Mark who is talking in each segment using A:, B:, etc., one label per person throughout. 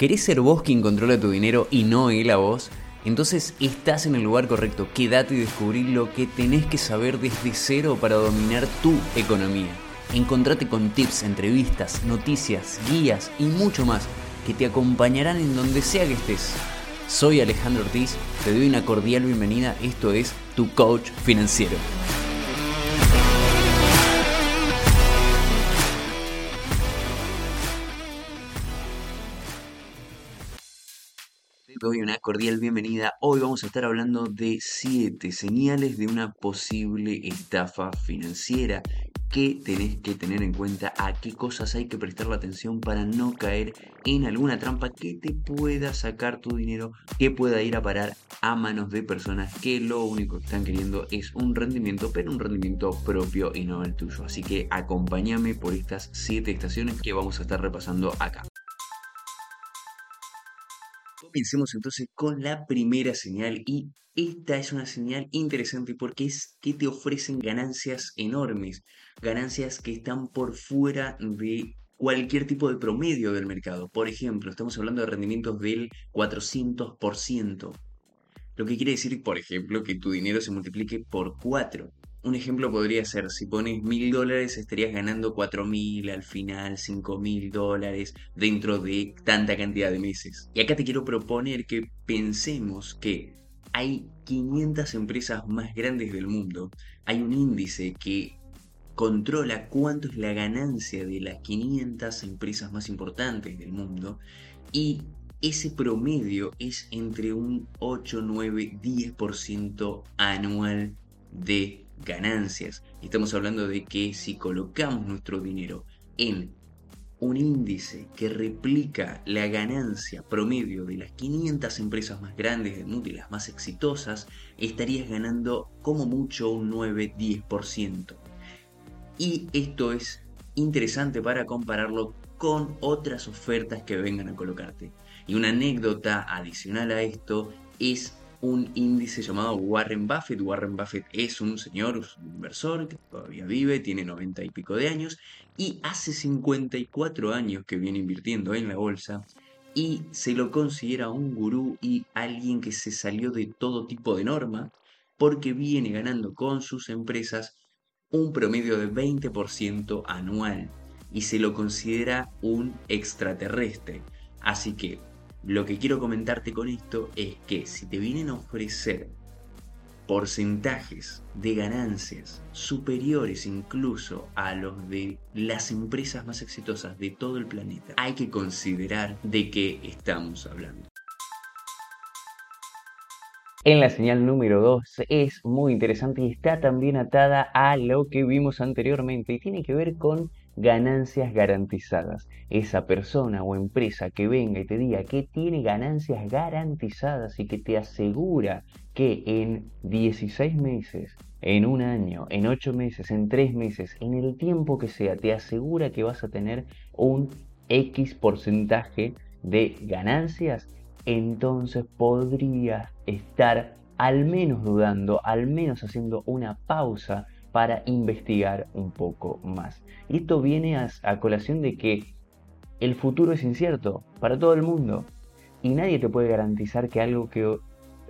A: ¿Querés ser vos quien controla tu dinero y no él a vos? Entonces estás en el lugar correcto. Quédate y descubrí lo que tenés que saber desde cero para dominar tu economía. Encontrate con tips, entrevistas, noticias, guías y mucho más que te acompañarán en donde sea que estés. Soy Alejandro Ortiz, te doy una cordial bienvenida. Esto es Tu Coach Financiero. Doy una cordial bienvenida. Hoy vamos a estar hablando de 7 señales de una posible estafa financiera. ¿Qué tenés que tener en cuenta? ¿A qué cosas hay que prestar atención para no caer en alguna trampa que te pueda sacar tu dinero, que pueda ir a parar a manos de personas que lo único que están queriendo es un rendimiento, pero un rendimiento propio y no el tuyo? Así que acompáñame por estas 7 estaciones que vamos a estar repasando acá. Comencemos entonces con la primera señal y esta es una señal interesante porque es que te ofrecen ganancias enormes, ganancias que están por fuera de cualquier tipo de promedio del mercado. Por ejemplo, estamos hablando de rendimientos del 400%. Lo que quiere decir, por ejemplo, que tu dinero se multiplique por 4. Un ejemplo podría ser, si pones mil dólares estarías ganando cuatro mil, al final cinco mil dólares dentro de tanta cantidad de meses. Y acá te quiero proponer que pensemos que hay 500 empresas más grandes del mundo, hay un índice que controla cuánto es la ganancia de las 500 empresas más importantes del mundo y ese promedio es entre un 8, 9, 10% anual de ganancias. Estamos hablando de que si colocamos nuestro dinero en un índice que replica la ganancia promedio de las 500 empresas más grandes del mundo y las más exitosas, estarías ganando como mucho un 9-10%. Y esto es interesante para compararlo con otras ofertas que vengan a colocarte. Y una anécdota adicional a esto es un índice llamado Warren Buffett. Warren Buffett es un señor, un inversor que todavía vive, tiene 90 y pico de años y hace 54 años que viene invirtiendo en la bolsa y se lo considera un gurú y alguien que se salió de todo tipo de norma porque viene ganando con sus empresas un promedio de 20% anual y se lo considera un extraterrestre. Así que lo que quiero comentarte con esto es que si te vienen a ofrecer porcentajes de ganancias superiores incluso a los de las empresas más exitosas de todo el planeta, hay que considerar de qué estamos hablando. En la señal número 2 es muy interesante y está también atada a lo que vimos anteriormente y tiene que ver con ganancias garantizadas. Esa persona o empresa que venga y te diga que tiene ganancias garantizadas y que te asegura que en 16 meses, en un año, en 8 meses, en 3 meses, en el tiempo que sea, te asegura que vas a tener un X porcentaje de ganancias, entonces podrías estar al menos dudando, al menos haciendo una pausa para investigar un poco más. Y esto viene a, colación de que el futuro es incierto para todo el mundo y nadie te puede garantizar que algo, que,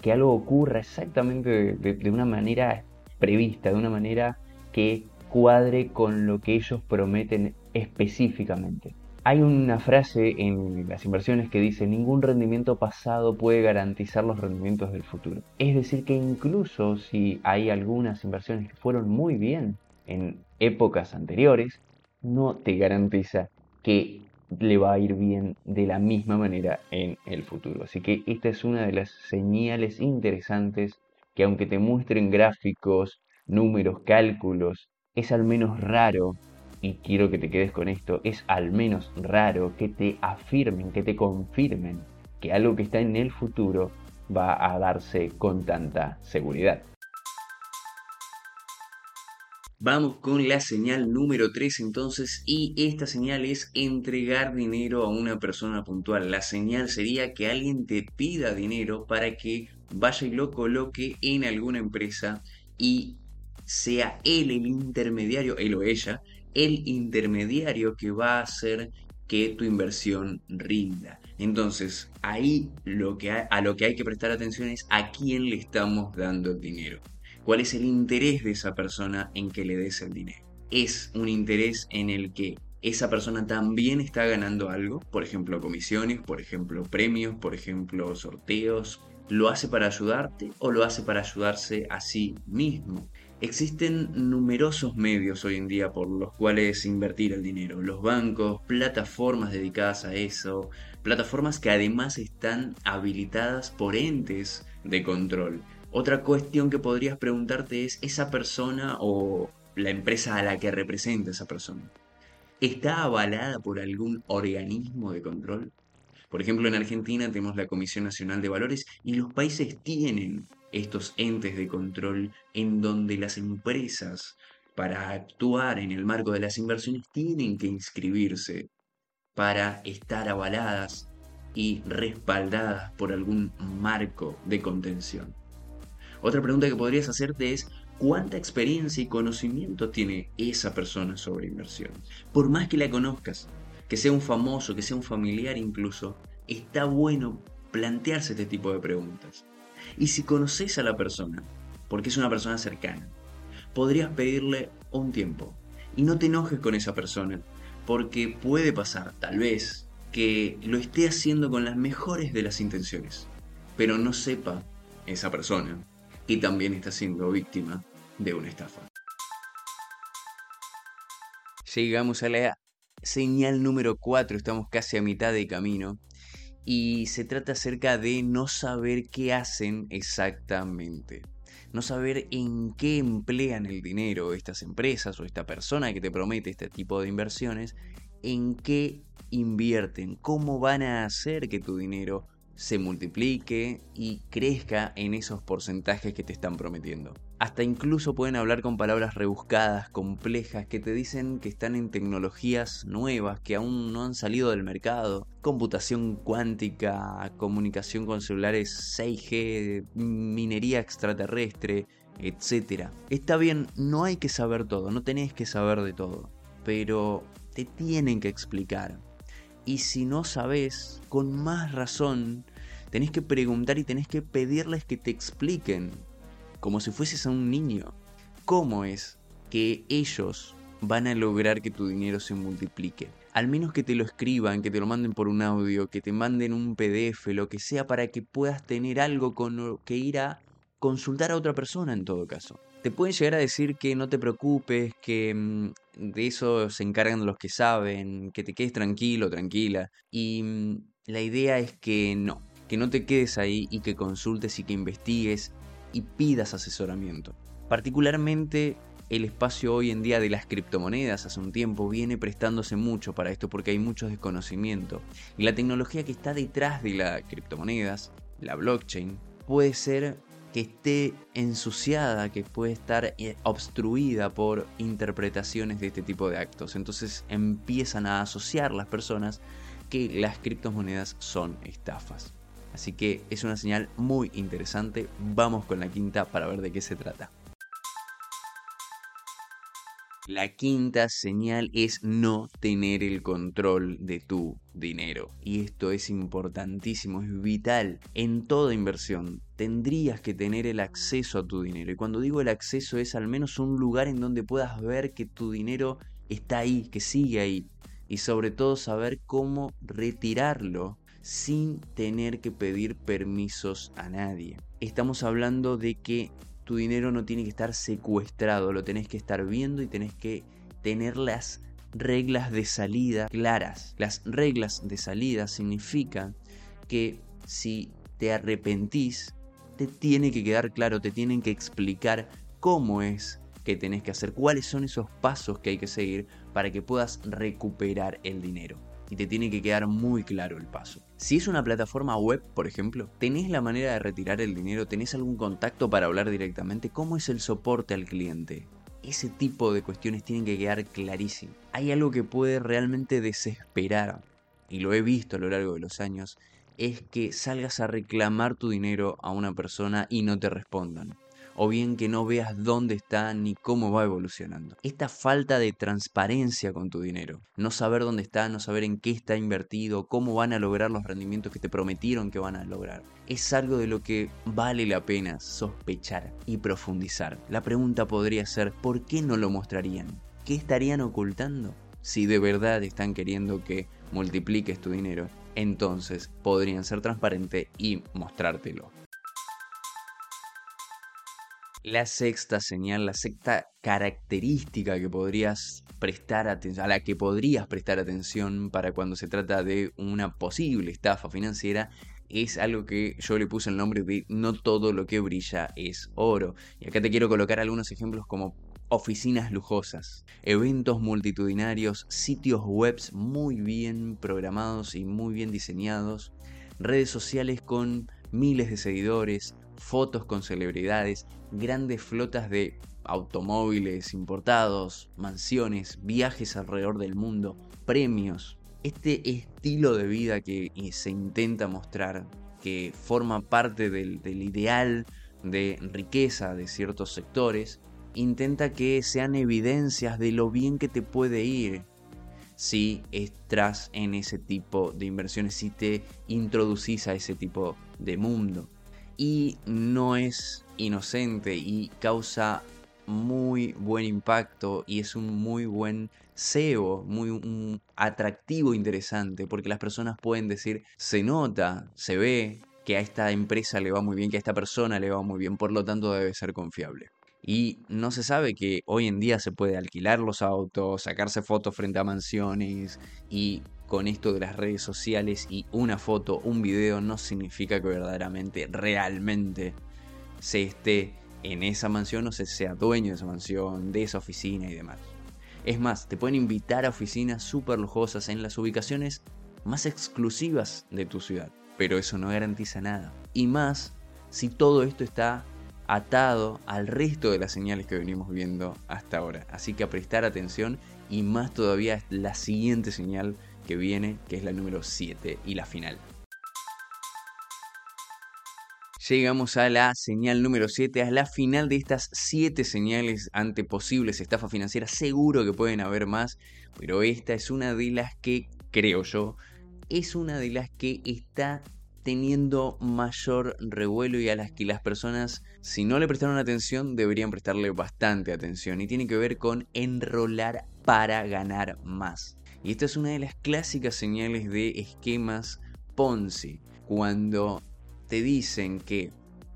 A: que algo ocurra exactamente de una manera prevista, de una manera que cuadre con lo que ellos prometen específicamente. Hay una frase en las inversiones que dice ningún rendimiento pasado puede garantizar los rendimientos del futuro. Es decir, que incluso si hay algunas inversiones que fueron muy bien en épocas anteriores, no te garantiza que le va a ir bien de la misma manera en el futuro. Así que esta es una de las señales interesantes que aunque te muestren gráficos, números, cálculos, es al menos raro y quiero que te quedes con esto, es al menos raro que te afirmen, que te confirmen que algo que está en el futuro va a darse con tanta seguridad. Vamos con la señal número 3 entonces y esta señal es entregar dinero a una persona puntual. La señal sería que alguien te pida dinero para que vaya y lo coloque en alguna empresa y sea él el intermediario, él o ella, el intermediario que va a hacer que tu inversión rinda. Entonces, ahí lo que a lo que hay que prestar atención es a quién le estamos dando el dinero. ¿Cuál es el interés de esa persona en que le des el dinero? ¿Es un interés en el que esa persona también está ganando algo? Por ejemplo, comisiones, por ejemplo, premios, por ejemplo, sorteos. ¿Lo hace para ayudarte o lo hace para ayudarse a sí mismo? Existen numerosos medios hoy en día por los cuales invertir el dinero. Los bancos, plataformas dedicadas a eso, plataformas que además están habilitadas por entes de control. Otra cuestión que podrías preguntarte es, ¿esa persona o la empresa a la que representa esa persona está avalada por algún organismo de control? Por ejemplo, en Argentina tenemos la Comisión Nacional de Valores y los países tienen estos entes de control en donde las empresas para actuar en el marco de las inversiones tienen que inscribirse para estar avaladas y respaldadas por algún marco de contención. Otra pregunta que podrías hacerte es cuánta experiencia y conocimiento tiene esa persona sobre inversiones. Por más que la conozcas, que sea un famoso, que sea un familiar incluso, está bueno plantearse este tipo de preguntas. Y si conoces a la persona, porque es una persona cercana, podrías pedirle un tiempo. Y no te enojes con esa persona, porque puede pasar, tal vez, que lo esté haciendo con las mejores de las intenciones, pero no sepa esa persona que también está siendo víctima de una estafa. Llegamos a la señal número 4, estamos casi a mitad de camino y se trata acerca de no saber qué hacen exactamente. No saber en qué emplean el dinero estas empresas o esta persona que te promete este tipo de inversiones, en qué invierten, cómo van a hacer que tu dinero se multiplique y crezca en esos porcentajes que te están prometiendo. Hasta incluso pueden hablar con palabras rebuscadas, complejas, que te dicen que están en tecnologías nuevas, que aún no han salido del mercado. Computación cuántica, comunicación con celulares 6G, minería extraterrestre, etc. Está bien, no hay que saber todo, no tenés que saber de todo, pero te tienen que explicar. Y si no sabes, con más razón, tenés que preguntar y tenés que pedirles que te expliquen como si fueses a un niño. ¿Cómo es que ellos van a lograr que tu dinero se multiplique? Al menos que te lo escriban, que te lo manden por un audio, que te manden un PDF, lo que sea, para que puedas tener algo con lo que ir a consultar a otra persona en todo caso. Te pueden llegar a decir que no te preocupes, que mm, de eso se encargan los que saben, que te quedes tranquilo, tranquila. Y mm, la idea es que no, que no te quedes ahí y que consultes y que investigues y pidas asesoramiento. Particularmente el espacio hoy en día de las criptomonedas hace un tiempo viene prestándose mucho para esto porque hay mucho desconocimiento. Y la tecnología que está detrás de las criptomonedas, la blockchain, puede ser que esté ensuciada, que puede estar eh, obstruida por interpretaciones de este tipo de actos. Entonces empiezan a asociar las personas que las criptomonedas son estafas. Así que es una señal muy interesante. Vamos con la quinta para ver de qué se trata. La quinta señal es no tener el control de tu dinero. Y esto es importantísimo, es vital. En toda inversión tendrías que tener el acceso a tu dinero. Y cuando digo el acceso es al menos un lugar en donde puedas ver que tu dinero está ahí, que sigue ahí. Y sobre todo saber cómo retirarlo sin tener que pedir permisos a nadie. Estamos hablando de que tu dinero no tiene que estar secuestrado, lo tenés que estar viendo y tenés que tener las reglas de salida claras. Las reglas de salida significan que si te arrepentís, te tiene que quedar claro, te tienen que explicar cómo es que tenés que hacer, cuáles son esos pasos que hay que seguir para que puedas recuperar el dinero y te tiene que quedar muy claro el paso. Si es una plataforma web, por ejemplo, ¿tenés la manera de retirar el dinero? ¿Tenés algún contacto para hablar directamente? ¿Cómo es el soporte al cliente? Ese tipo de cuestiones tienen que quedar clarísimas. Hay algo que puede realmente desesperar, y lo he visto a lo largo de los años, es que salgas a reclamar tu dinero a una persona y no te respondan. O bien que no veas dónde está ni cómo va evolucionando. Esta falta de transparencia con tu dinero, no saber dónde está, no saber en qué está invertido, cómo van a lograr los rendimientos que te prometieron que van a lograr, es algo de lo que vale la pena sospechar y profundizar. La pregunta podría ser, ¿por qué no lo mostrarían? ¿Qué estarían ocultando? Si de verdad están queriendo que multipliques tu dinero, entonces podrían ser transparentes y mostrártelo. La sexta señal, la sexta característica que podrías prestar a la que podrías prestar atención para cuando se trata de una posible estafa financiera es algo que yo le puse el nombre de no todo lo que brilla es oro. Y acá te quiero colocar algunos ejemplos como oficinas lujosas, eventos multitudinarios, sitios webs muy bien programados y muy bien diseñados, redes sociales con miles de seguidores, fotos con celebridades, grandes flotas de automóviles importados, mansiones, viajes alrededor del mundo, premios. Este estilo de vida que se intenta mostrar, que forma parte del, ideal de riqueza de ciertos sectores, intenta que sean evidencias de lo bien que te puede ir si estás en ese tipo de inversiones, si te introducís a ese tipo de mundo y no es inocente y causa muy buen impacto y es un muy buen SEO, muy atractivo, interesante, porque las personas pueden decir, se nota, se ve que a esta empresa le va muy bien, que a esta persona le va muy bien, por lo tanto debe ser confiable. Y no se sabe que hoy en día se puede alquilar los autos, sacarse fotos frente a mansiones y con esto de las redes sociales y una foto, un video, no significa que verdaderamente, realmente se esté en esa mansión o se sea dueño de esa mansión, de esa oficina y demás. Es más, te pueden invitar a oficinas súper lujosas en las ubicaciones más exclusivas de tu ciudad, pero eso no garantiza nada. Y más si todo esto está atado al resto de las señales que venimos viendo hasta ahora. Así que a prestar atención y más todavía la siguiente señal que viene, que es la número 7 y la final. Llegamos a la señal número 7, a la final de estas 7 señales ante posibles estafas financieras. Seguro que pueden haber más, pero esta es una de las que, creo yo, es una de las que está teniendo mayor revuelo y a las que las personas, si no le prestaron atención, deberían prestarle bastante atención. Y tiene que ver con enrolar para ganar más. Y esta es una de las clásicas señales de esquemas Ponzi, cuando te dicen que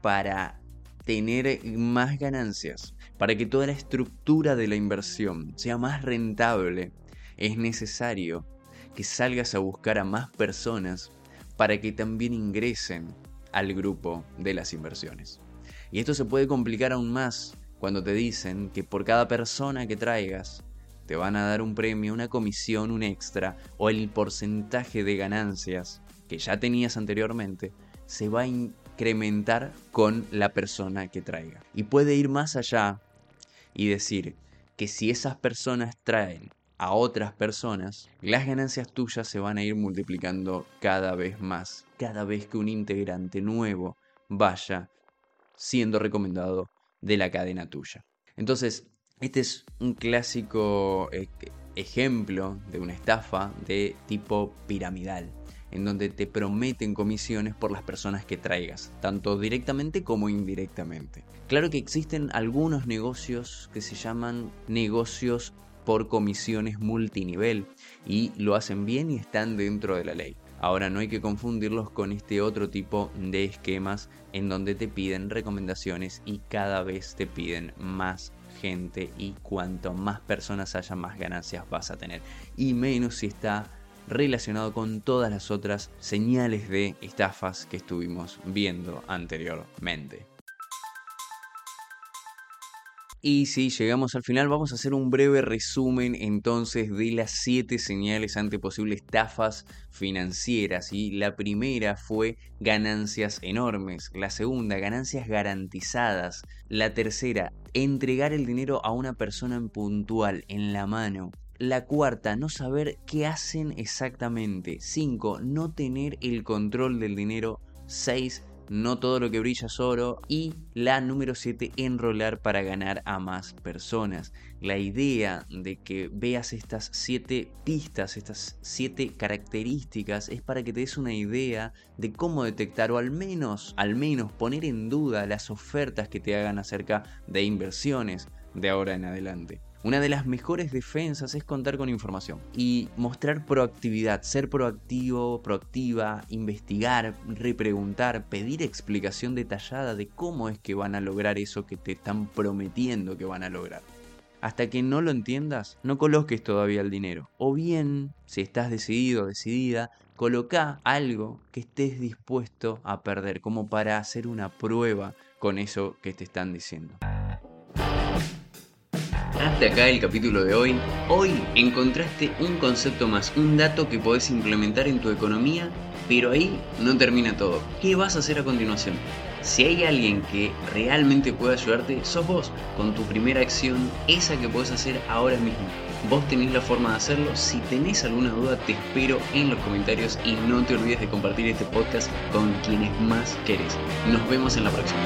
A: para tener más ganancias, para que toda la estructura de la inversión sea más rentable, es necesario que salgas a buscar a más personas para que también ingresen al grupo de las inversiones. Y esto se puede complicar aún más cuando te dicen que por cada persona que traigas te van a dar un premio, una comisión, un extra o el porcentaje de ganancias que ya tenías anteriormente se va a incrementar con la persona que traiga. Y puede ir más allá y decir que si esas personas traen a otras personas, las ganancias tuyas se van a ir multiplicando cada vez más, cada vez que un integrante nuevo vaya siendo recomendado de la cadena tuya. Entonces, este es un clásico eh, ejemplo de una estafa de tipo piramidal, en donde te prometen comisiones por las personas que traigas, tanto directamente como indirectamente. Claro que existen algunos negocios que se llaman negocios por comisiones multinivel y lo hacen bien y están dentro de la ley. Ahora no hay que confundirlos con este otro tipo de esquemas en donde te piden recomendaciones y cada vez te piden más y cuanto más personas haya, más ganancias vas a tener. Y menos si está relacionado con todas las otras señales de estafas que estuvimos viendo anteriormente. Y si llegamos al final, vamos a hacer un breve resumen entonces de las siete señales ante posibles estafas financieras. Y la primera fue ganancias enormes. La segunda, ganancias garantizadas. La tercera, entregar el dinero a una persona en puntual, en la mano. La cuarta, no saber qué hacen exactamente. Cinco, no tener el control del dinero. 6 no todo lo que brilla es oro. Y la número 7, enrolar para ganar a más personas. La idea de que veas estas 7 pistas, estas 7 características, es para que te des una idea de cómo detectar o al menos, al menos poner en duda las ofertas que te hagan acerca de inversiones de ahora en adelante. Una de las mejores defensas es contar con información y mostrar proactividad, ser proactivo, proactiva, investigar, repreguntar, pedir explicación detallada de cómo es que van a lograr eso que te están prometiendo que van a lograr. Hasta que no lo entiendas, no coloques todavía el dinero. O bien, si estás decidido o decidida, coloca algo que estés dispuesto a perder, como para hacer una prueba con eso que te están diciendo. Hasta acá el capítulo de hoy. Hoy encontraste un concepto más, un dato que podés implementar en tu economía, pero ahí no termina todo. ¿Qué vas a hacer a continuación? Si hay alguien que realmente puede ayudarte, sos vos, con tu primera acción, esa que podés hacer ahora mismo. Vos tenés la forma de hacerlo. Si tenés alguna duda, te espero en los comentarios y no te olvides de compartir este podcast con quienes más querés. Nos vemos en la próxima.